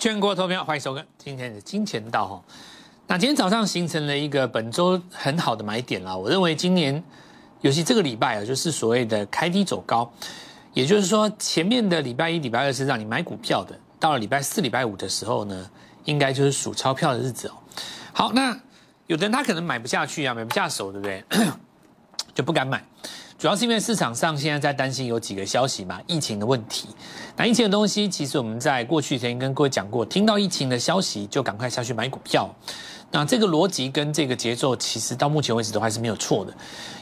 全国投票，欢迎收看今天的金钱道哈。那今天早上形成了一个本周很好的买点啦。我认为今年，尤其这个礼拜啊，就是所谓的开低走高，也就是说前面的礼拜一、礼拜二是让你买股票的，到了礼拜四、礼拜五的时候呢，应该就是数钞票的日子哦。好，那有的人他可能买不下去啊，买不下手，对不对？就不敢买。主要是因为市场上现在在担心有几个消息嘛，疫情的问题。那疫情的东西，其实我们在过去曾经跟各位讲过，听到疫情的消息就赶快下去买股票。那这个逻辑跟这个节奏，其实到目前为止都还是没有错的，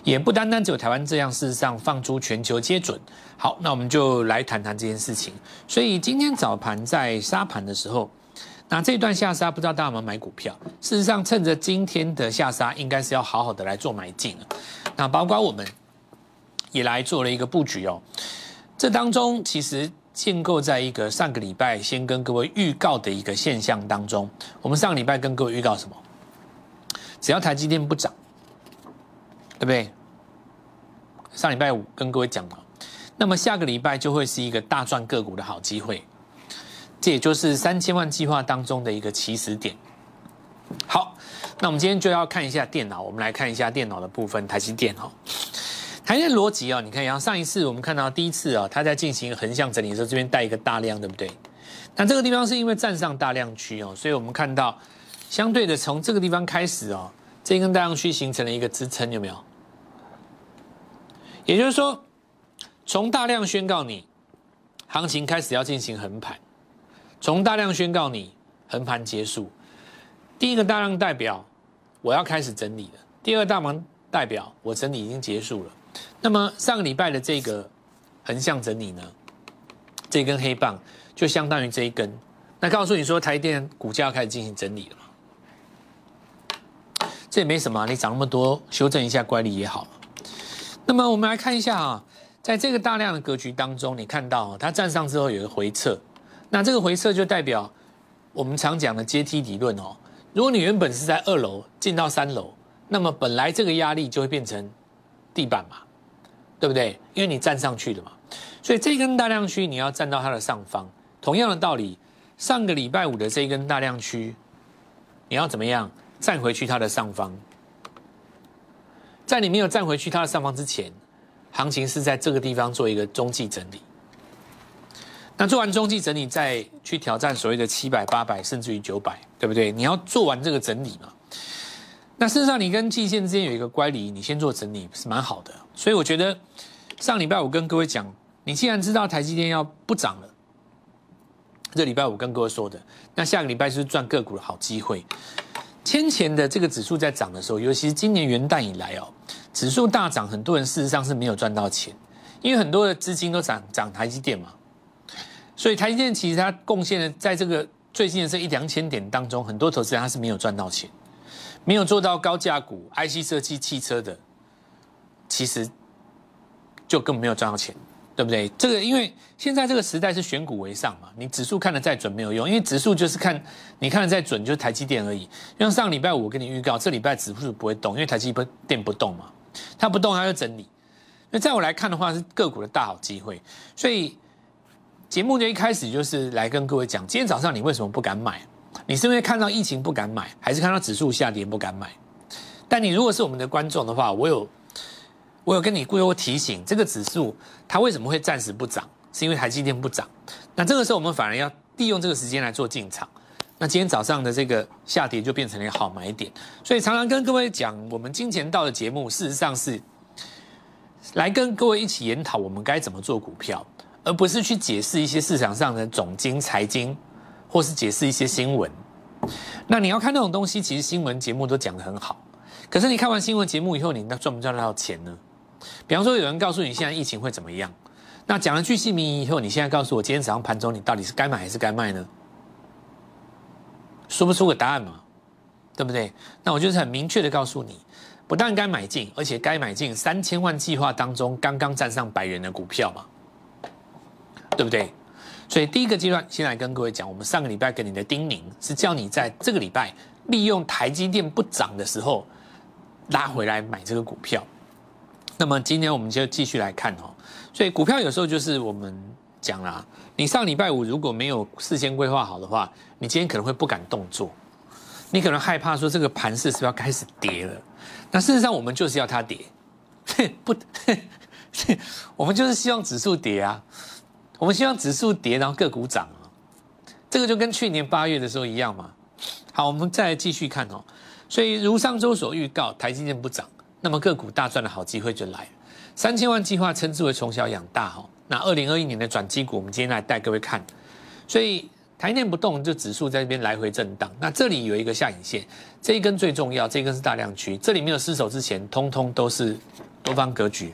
也不单单只有台湾这样，事实上放诸全球皆准。好，那我们就来谈谈这件事情。所以今天早盘在杀盘的时候，那这段下杀，不知道大家有没有买股票？事实上，趁着今天的下杀，应该是要好好的来做买进了。那包括我们。也来做了一个布局哦，这当中其实建构在一个上个礼拜先跟各位预告的一个现象当中。我们上个礼拜跟各位预告什么？只要台积电不涨，对不对？上礼拜五跟各位讲了，那么下个礼拜就会是一个大赚个股的好机会，这也就是三千万计划当中的一个起始点。好，那我们今天就要看一下电脑，我们来看一下电脑的部分，台积电哦。台积逻辑啊，你看，像上一次我们看到第一次啊，它在进行横向整理的时候，这边带一个大量，对不对？那这个地方是因为站上大量区哦，所以我们看到相对的从这个地方开始哦，这根大量区形成了一个支撑，有没有？也就是说，从大量宣告你行情开始要进行横盘，从大量宣告你横盘结束，第一个大量代表我要开始整理了，第二大盘代表我整理已经结束了。那么上个礼拜的这个横向整理呢，这根黑棒就相当于这一根，那告诉你说台电股价开始进行整理了？这也没什么，你涨那么多，修正一下乖离也好那么我们来看一下啊，在这个大量的格局当中，你看到它站上之后有一个回撤，那这个回撤就代表我们常讲的阶梯理论哦。如果你原本是在二楼进到三楼，那么本来这个压力就会变成地板嘛。对不对？因为你站上去了嘛，所以这根大量区你要站到它的上方。同样的道理，上个礼拜五的这一根大量区，你要怎么样站回去它的上方？在你没有站回去它的上方之前，行情是在这个地方做一个中继整理。那做完中继整理，再去挑战所谓的七百、八百，甚至于九百，对不对？你要做完这个整理嘛？那事实上，你跟季线之间有一个乖离，你先做整理是蛮好的。所以我觉得上礼拜五跟各位讲，你既然知道台积电要不涨了，这礼拜五跟各位说的，那下个礼拜就是赚个股的好机会。先前的这个指数在涨的时候，尤其是今年元旦以来哦，指数大涨，很多人事实上是没有赚到钱，因为很多的资金都涨涨台积电嘛。所以台积电其实它贡献的在这个最近的这一两千点当中，很多投资人他是没有赚到钱。没有做到高价股、IC 设计、汽车的，其实就根本没有赚到钱，对不对？这个因为现在这个时代是选股为上嘛，你指数看的再准没有用，因为指数就是看你看的再准就是台积电而已。像上礼拜五我跟你预告，这礼拜指数不会动，因为台积电不动嘛，它不动它就整理。那在我来看的话，是个股的大好机会。所以节目的一开始就是来跟各位讲，今天早上你为什么不敢买？你是因为看到疫情不敢买，还是看到指数下跌不敢买？但你如果是我们的观众的话，我有我有跟你故意提醒，这个指数它为什么会暂时不涨？是因为台积电不涨。那这个时候我们反而要利用这个时间来做进场。那今天早上的这个下跌就变成了一个好买点。所以常常跟各位讲，我们金钱道的节目事实上是来跟各位一起研讨我们该怎么做股票，而不是去解释一些市场上的总经财经。或是解释一些新闻，那你要看那种东西，其实新闻节目都讲得很好。可是你看完新闻节目以后，你那赚不赚得到钱呢？比方说，有人告诉你现在疫情会怎么样，那讲了句细名以后，你现在告诉我今天早上盘中你到底是该买还是该卖呢？说不出个答案嘛，对不对？那我就是很明确的告诉你，不但该买进，而且该买进三千万计划当中刚刚站上百元的股票嘛，对不对？所以第一个阶段，先来跟各位讲，我们上个礼拜给你的叮咛是叫你在这个礼拜利用台积电不涨的时候拉回来买这个股票。那么今天我们就继续来看哦。所以股票有时候就是我们讲啦，你上礼拜五如果没有事先规划好的话，你今天可能会不敢动作，你可能害怕说这个盘势是不是要开始跌了？那事实上我们就是要它跌，不，我们就是希望指数跌啊，我们希望指数跌，然后个股涨啊，这个就跟去年八月的时候一样嘛。好，我们再继续看哦。所以如上周所预告，台积电不涨，那么个股大赚的好机会就来了。三千万计划称之为从小养大哈。那二零二一年的转机股，我们今天来带各位看。所以台电不动，就指数在这边来回震荡。那这里有一个下影线，这一根最重要，这一根是大量区。这里没有失守之前，通通都是多方格局。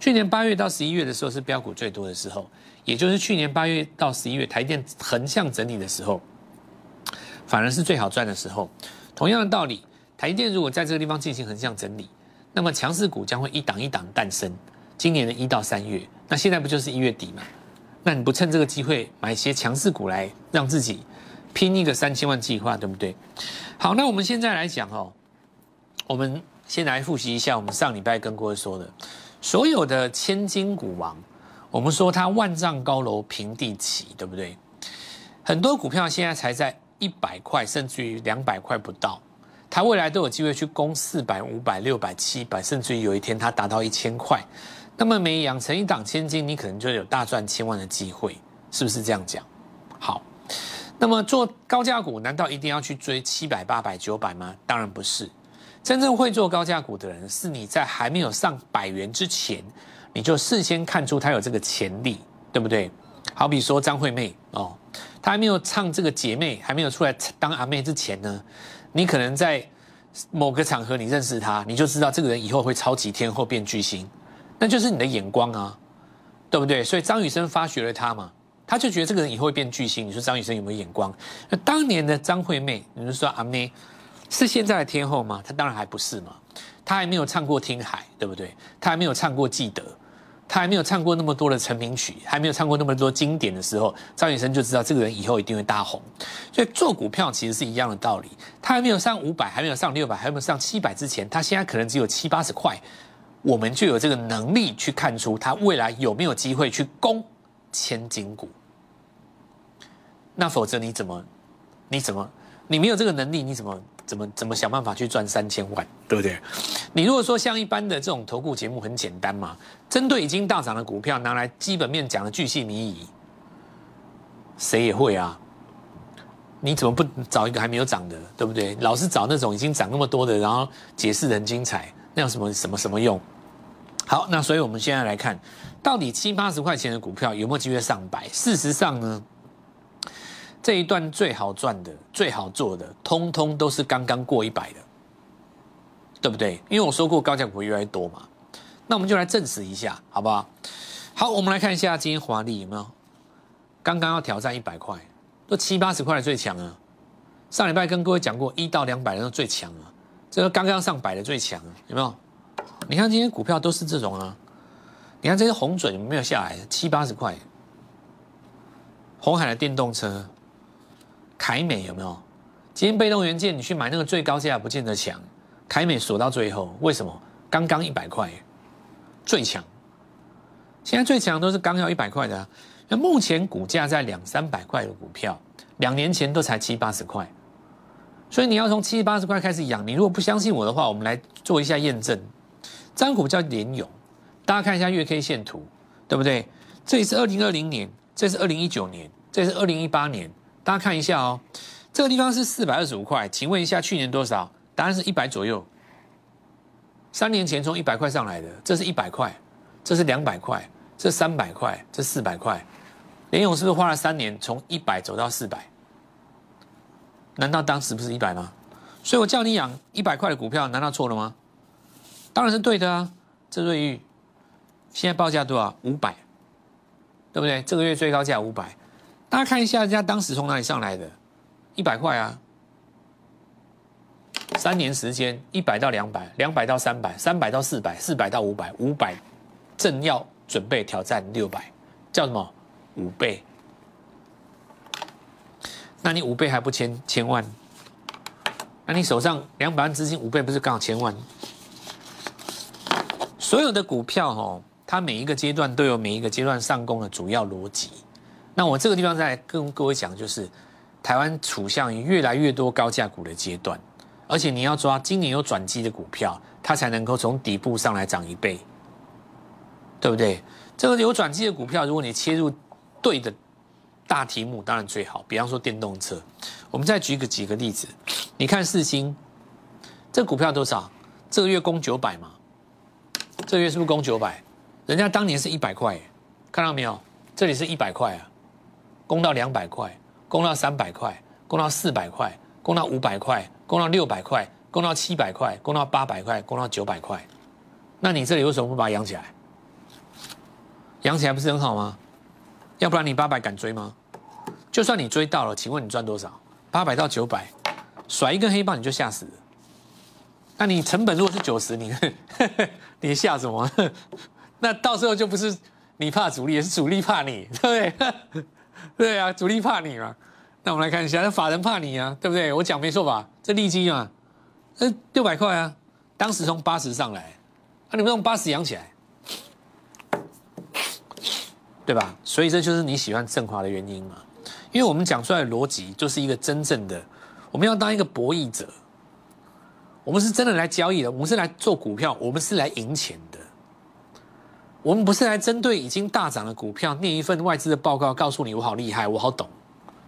去年八月到十一月的时候是标股最多的时候，也就是去年八月到十一月台电横向整理的时候。反而是最好赚的时候。同样的道理，台电如果在这个地方进行横向整理，那么强势股将会一档一档诞生。今年的一到三月，那现在不就是一月底吗？那你不趁这个机会买一些强势股来让自己拼一个三千万计划，对不对？好，那我们现在来讲哦，我们先来复习一下我们上礼拜跟各位说的，所有的千金股王，我们说它万丈高楼平地起，对不对？很多股票现在才在。一百块，甚至于两百块不到，它未来都有机会去攻四百、五百、六百、七百，甚至于有一天它达到一千块，那么每养成一档千金，你可能就有大赚千万的机会，是不是这样讲？好，那么做高价股，难道一定要去追七百、八百、九百吗？当然不是，真正会做高价股的人，是你在还没有上百元之前，你就事先看出他有这个潜力，对不对？好比说张惠妹哦。她还没有唱这个姐妹，还没有出来当阿妹之前呢，你可能在某个场合你认识她，你就知道这个人以后会超级天后变巨星，那就是你的眼光啊，对不对？所以张雨生发掘了她嘛，他就觉得这个人以后会变巨星。你说张雨生有没有眼光？那当年的张惠妹，你们说阿妹是现在的天后吗？她当然还不是嘛，她还没有唱过《听海》，对不对？她还没有唱过《记得》。他还没有唱过那么多的成名曲，还没有唱过那么多经典的时候，张雨生就知道这个人以后一定会大红。所以做股票其实是一样的道理。他还没有上五百，还没有上六百，还没有上七百之前，他现在可能只有七八十块，我们就有这个能力去看出他未来有没有机会去攻千金股。那否则你怎么，你怎么，你没有这个能力，你怎么？怎么怎么想办法去赚三千万，对不对？你如果说像一般的这种投顾节目很简单嘛，针对已经大涨的股票拿来基本面讲的巨细靡遗，谁也会啊？你怎么不找一个还没有涨的，对不对？老是找那种已经涨那么多的，然后解释的很精彩，那有什么什么什么用？好，那所以我们现在来看，到底七八十块钱的股票有没有机会上百？事实上呢？这一段最好赚的、最好做的，通通都是刚刚过一百的，对不对？因为我说过高价股越来越多嘛，那我们就来证实一下，好不好？好，我们来看一下今天华丽有没有刚刚要挑战一百块，都七八十块最强啊！上礼拜跟各位讲过，一到两百的最强啊，这个刚刚上百的最强啊，有没有？你看今天股票都是这种啊，你看这些红准没有下来，七八十块，红海的电动车。凯美有没有？今天被动元件你去买那个最高价不见得强，凯美锁到最后，为什么？刚刚一百块，最强。现在最强都是刚要一百块的，那目前股价在两三百块的股票，两年前都才七八十块，所以你要从七八十块开始养。你如果不相信我的话，我们来做一下验证。张股叫联勇，大家看一下月 K 线图，对不对？这里是二零二零年，这是二零一九年，这是二零一八年。大家看一下哦，这个地方是四百二十五块，请问一下去年多少？答案是一百左右。三年前从一百块上来的，这是一百块，这是两百块，这三百块，这四百块。联勇是不是花了三年从一百走到四百？难道当时不是一百吗？所以我叫你养一百块的股票，难道错了吗？当然是对的啊。这瑞玉现在报价多少？五百，对不对？这个月最高价五百。大家看一下，人家当时从哪里上来的？一百块啊！三年时间，一百到两百，两百到三百，三百到四百，四百到五百，五百正要准备挑战六百，叫什么？五倍？那你五倍还不千千万？那你手上两百万资金，五倍不是刚好千万？所有的股票哦。它每一个阶段都有每一个阶段上攻的主要逻辑。那我这个地方再跟各位讲，就是台湾处向于越来越多高价股的阶段，而且你要抓今年有转机的股票，它才能够从底部上来涨一倍，对不对？这个有转机的股票，如果你切入对的大题目，当然最好。比方说电动车，我们再举个几个例子，你看四星，这股票多少？这个月攻九百嘛？这个月是不是攻九百？人家当年是一百块，看到没有？这里是一百块啊。攻到两百块，攻到三百块，攻到四百块，攻到五百块，攻到六百块，攻到七百块，攻到八百块，攻到九百块。那你这里为什么不把它养起来？养起来不是很好吗？要不然你八百敢追吗？就算你追到了，请问你赚多少？八百到九百，甩一根黑棒你就吓死了。那你成本如果是九十，你 你吓什么？那到时候就不是你怕主力，也是主力怕你，对不对？对啊，主力怕你嘛？那我们来看一下，那法人怕你啊，对不对？我讲没错吧？这利基嘛，呃，六百块啊，当时从八十上来，那你们用八十养起来，对吧？所以这就是你喜欢振华的原因嘛？因为我们讲出来的逻辑就是一个真正的，我们要当一个博弈者，我们是真的来交易的，我们是来做股票，我们是来赢钱。我们不是来针对已经大涨的股票念一份外资的报告，告诉你我好厉害，我好懂，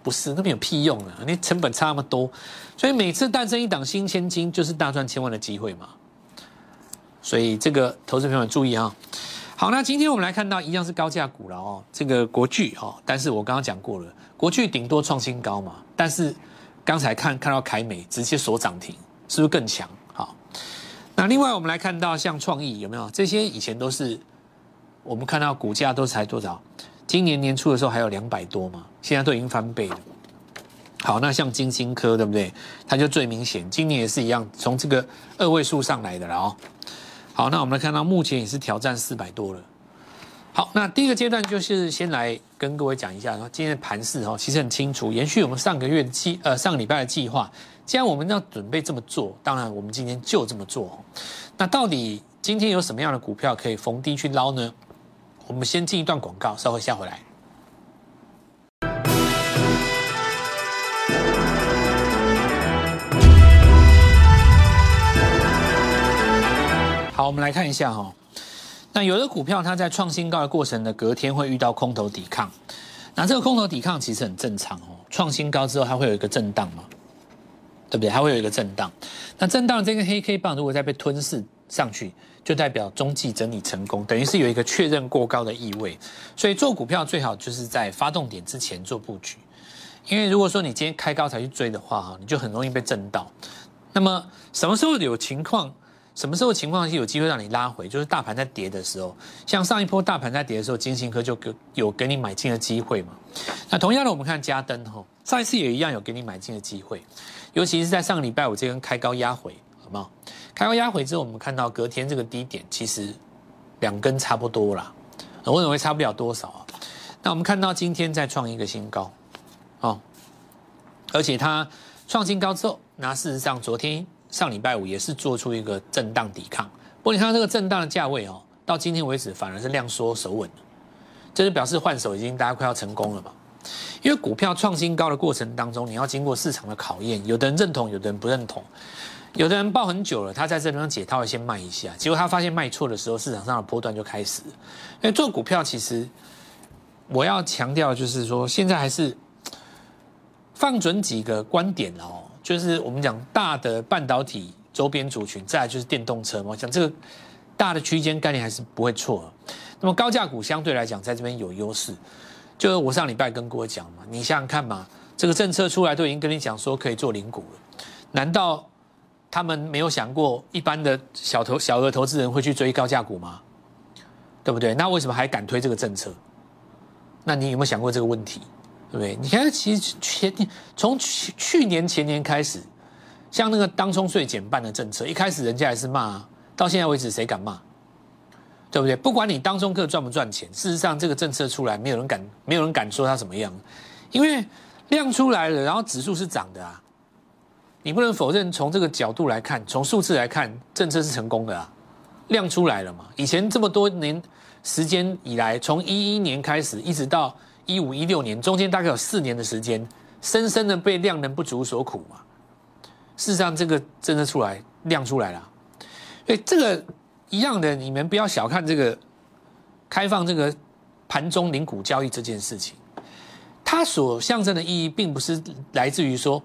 不是那边有屁用啊！你成本差那么多，所以每次诞生一档新千金，就是大赚千万的机会嘛。所以这个投资朋友注意啊。好，那今天我们来看到一样是高价股了哦，这个国巨哦，但是我刚刚讲过了，国巨顶多创新高嘛，但是刚才看看到凯美直接锁涨停，是不是更强？好，那另外我们来看到像创意有没有？这些以前都是。我们看到股价都才多少？今年年初的时候还有两百多嘛，现在都已经翻倍了。好，那像金星科对不对？它就最明显，今年也是一样，从这个二位数上来的了哦。好，那我们来看到目前也是挑战四百多了。好，那第一个阶段就是先来跟各位讲一下，说今天的盘势哦，其实很清楚，延续我们上个月的计呃上个礼拜的计划。既然我们要准备这么做，当然我们今天就这么做。那到底今天有什么样的股票可以逢低去捞呢？我们先进一段广告，稍后下回来。好，我们来看一下哈。那有的股票它在创新高的过程的隔天会遇到空头抵抗，那这个空头抵抗其实很正常哦。创新高之后它会有一个震荡嘛，对不对？它会有一个震荡。那震荡这个黑 K 棒如果再被吞噬上去。就代表中继整理成功，等于是有一个确认过高的意味，所以做股票最好就是在发动点之前做布局，因为如果说你今天开高才去追的话，哈，你就很容易被震到。那么什么时候有情况，什么时候情况是有机会让你拉回，就是大盘在跌的时候，像上一波大盘在跌的时候，金星科就给有给你买进的机会嘛。那同样的，我们看嘉登哈，上一次也一样有给你买进的机会，尤其是在上个礼拜五这根开高压回，好不好？开高压回之后，我们看到隔天这个低点其实两根差不多啦，我认为差不了多少啊。那我们看到今天再创一个新高，哦，而且它创新高之后，那事实上昨天上礼拜五也是做出一个震荡抵抗。不过你看这个震荡的价位哦，到今天为止反而是量缩手稳这就表示换手已经大家快要成功了嘛。因为股票创新高的过程当中，你要经过市场的考验，有的人认同，有的人不认同。有的人抱很久了，他在这地方解套，先卖一下，结果他发现卖错的时候，市场上的波段就开始。因为做股票，其实我要强调就是说，现在还是放准几个观点哦，就是我们讲大的半导体周边族群，再来就是电动车嘛，讲这个大的区间概念还是不会错。那么高价股相对来讲，在这边有优势，就是我上礼拜跟各位讲嘛，你想想看嘛，这个政策出来都已经跟你讲说可以做零股了，难道？他们没有想过一般的小投小额投资人会去追高价股吗？对不对？那为什么还敢推这个政策？那你有没有想过这个问题？对不对？你看，其实前从去去年前年开始，像那个当冲税减半的政策，一开始人家还是骂，到现在为止谁敢骂？对不对？不管你当中客赚不赚钱，事实上这个政策出来，没有人敢，没有人敢说它怎么样，因为量出来了，然后指数是涨的啊。你不能否认，从这个角度来看，从数字来看，政策是成功的啊，亮出来了嘛。以前这么多年时间以来，从一一年开始一直到一五一六年，中间大概有四年的时间，深深的被量能不足所苦嘛。事实上，这个真的出来亮出来了，所以这个一样的，你们不要小看这个开放这个盘中领股交易这件事情，它所象征的意义，并不是来自于说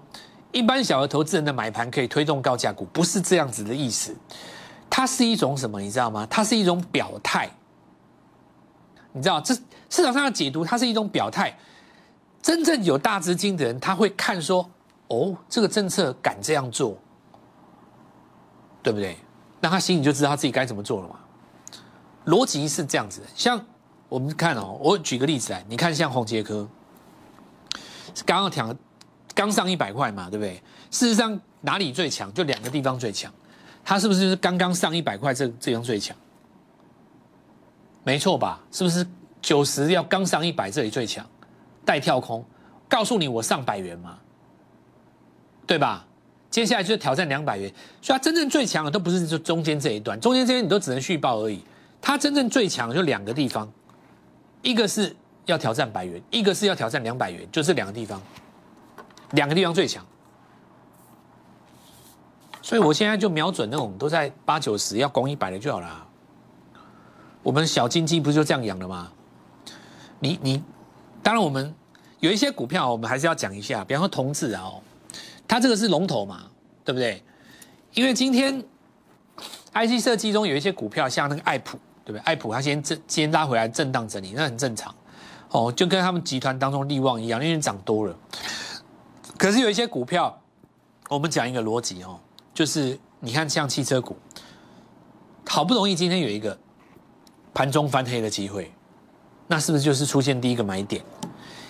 一般小额投资人的买盘可以推动高价股，不是这样子的意思。它是一种什么？你知道吗？它是一种表态。你知道，这市场上的解读，它是一种表态。真正有大资金的人，他会看说。哦，这个政策敢这样做，对不对？那他心里就知道他自己该怎么做了嘛。逻辑是这样子的，像我们看哦，我举个例子来，你看像红杰科，刚刚讲刚上一百块嘛，对不对？事实上哪里最强？就两个地方最强，它是不是是刚刚上一百块这这样最强？没错吧？是不是九十要刚上一百这里最强？带跳空，告诉你我上百元嘛。对吧？接下来就是挑战两百元，所以它真正最强的都不是就中间这一段，中间这边你都只能续报而已。它真正最强就两个地方，一个是要挑战百元，一个是要挑战两百元，就这两个地方，两个地方最强。所以我现在就瞄准那种都在八九十要攻一百的就好了。我们小金鸡不是就这样养的吗？你你，当然我们有一些股票，我们还是要讲一下，比方说同志啊。它这个是龙头嘛，对不对？因为今天 IC 设计中有一些股票，像那个爱普，对不对？爱普它先震，先拉回来震荡整理，那很正常。哦，就跟他们集团当中利旺一样，因为涨多了。可是有一些股票，我们讲一个逻辑哦，就是你看像汽车股，好不容易今天有一个盘中翻黑的机会，那是不是就是出现第一个买点？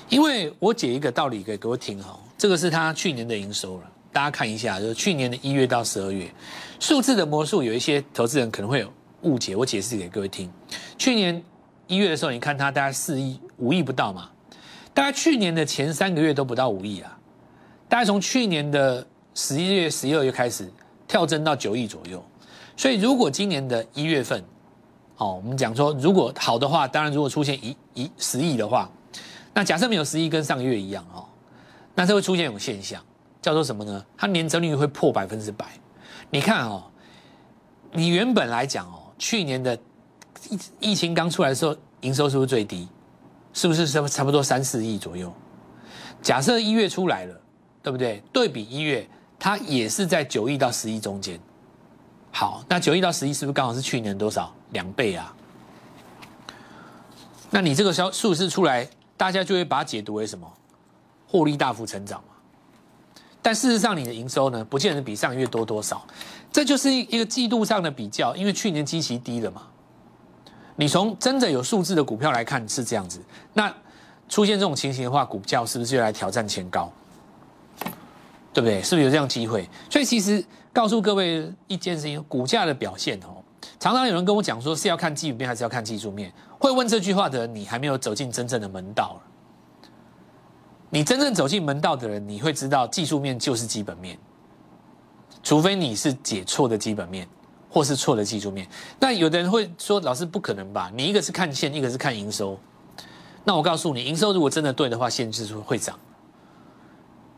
因为我解一个道理给各位听哈。这个是他去年的营收了，大家看一下，就是去年的一月到十二月，数字的魔术有一些投资人可能会有误解，我解释给各位听。去年一月的时候，你看它大概四亿五亿不到嘛，大概去年的前三个月都不到五亿啊，大概从去年的十一月、十二月开始跳增到九亿左右，所以如果今年的一月份，哦，我们讲说如果好的话，当然如果出现一一十亿的话，那假设没有十亿，跟上个月一样哦。那这会出现一种现象，叫做什么呢？它年增率会破百分之百。你看哦，你原本来讲哦，去年的疫疫情刚出来的时候，营收是不是最低？是不是差差不多三四亿左右？假设一月出来了，对不对？对比一月，它也是在九亿到十亿中间。好，那九亿到十亿是不是刚好是去年多少两倍啊？那你这个销数字出来，大家就会把它解读为什么？获利大幅成长嘛，但事实上你的营收呢，不见得比上个月多多少，这就是一个季度上的比较，因为去年基期低了嘛。你从真的有数字的股票来看是这样子，那出现这种情形的话，股价是不是就来挑战前高？对不对？是不是有这样机会？所以其实告诉各位一件事情，股价的表现哦，常常有人跟我讲说是要看基本面还是要看技术面，会问这句话的人，你还没有走进真正的门道你真正走进门道的人，你会知道技术面就是基本面，除非你是解错的基本面，或是错的技术面。那有的人会说：“老师不可能吧？你一个是看线，一个是看营收。”那我告诉你，营收如果真的对的话，线就是会涨，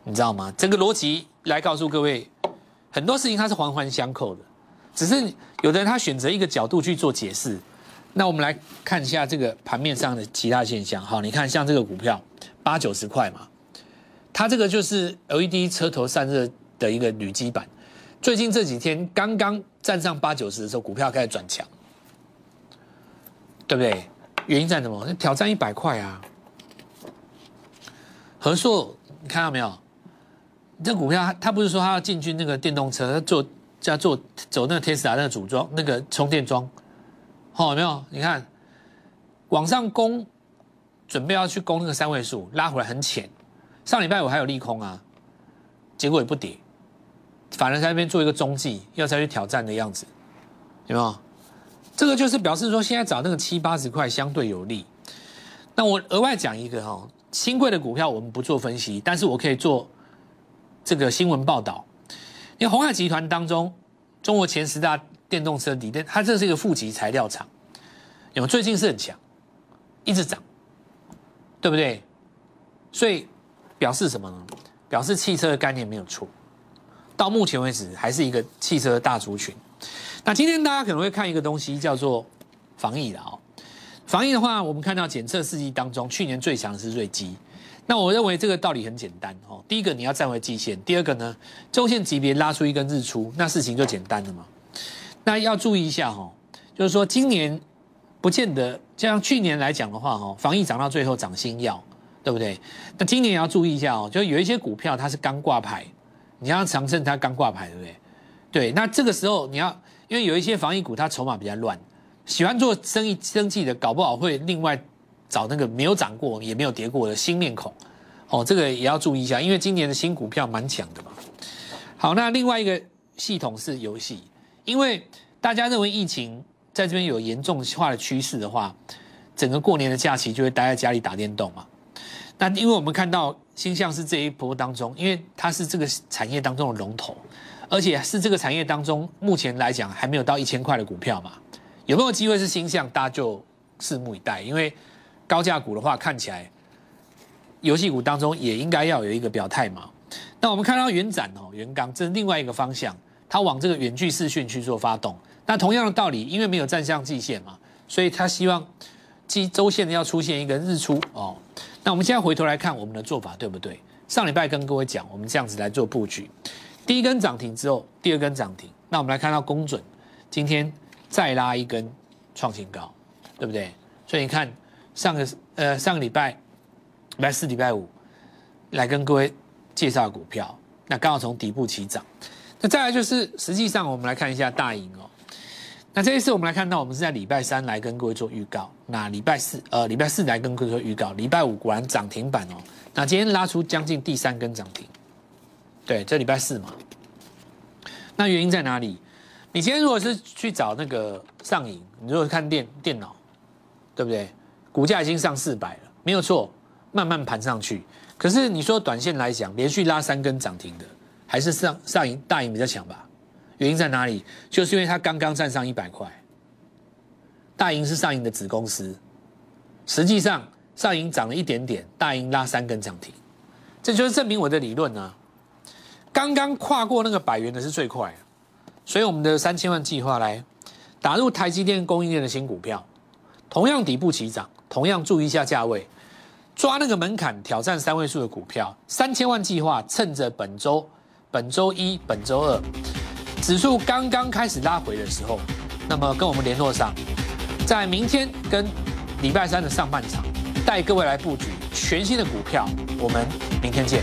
你知道吗？整个逻辑来告诉各位，很多事情它是环环相扣的，只是有的人他选择一个角度去做解释。那我们来看一下这个盘面上的其他现象。好，你看像这个股票。八九十块嘛，它这个就是 LED 车头散热的一个铝基板。最近这几天刚刚站上八九十的时候，股票开始转强，对不对？原因在什么？挑战一百块啊！和硕，你看到没有？这股票它不是说它要进军那个电动车，做要做走那个 Tesla 那个组装那个充电桩，好有没有？你看往上攻。准备要去攻那个三位数，拉回来很浅。上礼拜五还有利空啊，结果也不跌，反而在那边做一个中继，要再去挑战的样子，有没有？这个就是表示说，现在找那个七八十块相对有利。那我额外讲一个哈，新贵的股票我们不做分析，但是我可以做这个新闻报道。因为红海集团当中，中国前十大电动车锂电，它这是一个负极材料厂，有最近是很强，一直涨，对不对？所以表示什么呢？表示汽车的概念没有错，到目前为止还是一个汽车大族群。那今天大家可能会看一个东西叫做防疫的哦。防疫的话，我们看到检测试剂当中，去年最强的是瑞基。那我认为这个道理很简单哦。第一个你要站回季线，第二个呢，周线级别拉出一根日出，那事情就简单了嘛。那要注意一下哈，就是说今年不见得像去年来讲的话哈，防疫涨到最后涨新药，对不对？那今年也要注意一下哦，就有一些股票它是刚挂牌，你像长盛它刚挂牌，对不对？对，那这个时候你要，因为有一些防疫股它筹码比较乱。喜欢做生意生计的，搞不好会另外找那个没有涨过也没有跌过的新面孔，哦，这个也要注意一下，因为今年的新股票蛮强的嘛。好，那另外一个系统是游戏，因为大家认为疫情在这边有严重化的趋势的话，整个过年的假期就会待在家里打电动嘛。那因为我们看到星象是这一波当中，因为它是这个产业当中的龙头，而且是这个产业当中目前来讲还没有到一千块的股票嘛。有没有机会是星象？大家就拭目以待。因为高价股的话，看起来游戏股当中也应该要有一个表态嘛。那我们看到元展哦，元刚这是另外一个方向，它往这个远距视讯去做发动。那同样的道理，因为没有站向季线嘛，所以他希望季周线要出现一个日出哦。那我们现在回头来看我们的做法对不对？上礼拜跟各位讲，我们这样子来做布局，第一根涨停之后，第二根涨停。那我们来看到公准今天。再拉一根创新高，对不对？所以你看上个呃上个礼拜，礼拜四、礼拜五来跟各位介绍股票，那刚好从底部起涨。那再来就是实际上我们来看一下大盈哦。那这一次我们来看到，我们是在礼拜三来跟各位做预告，那礼拜四呃礼拜四来跟各位做预告，礼拜五果然涨停板哦。那今天拉出将近第三根涨停，对，这礼拜四嘛。那原因在哪里？你今天如果是去找那个上影，你如果看电电脑，对不对？股价已经上四百了，没有错，慢慢盘上去。可是你说短线来讲，连续拉三根涨停的，还是上上影大影比较强吧？原因在哪里？就是因为它刚刚站上一百块。大银是上影的子公司，实际上上影涨了一点点，大银拉三根涨停，这就是证明我的理论呢。刚刚跨过那个百元的是最快。所以我们的三千万计划来打入台积电供应链的新股票，同样底部起涨，同样注意一下价位，抓那个门槛挑战三位数的股票。三千万计划趁着本周、本周一、本周二指数刚刚开始拉回的时候，那么跟我们联络上，在明天跟礼拜三的上半场，带各位来布局全新的股票。我们明天见。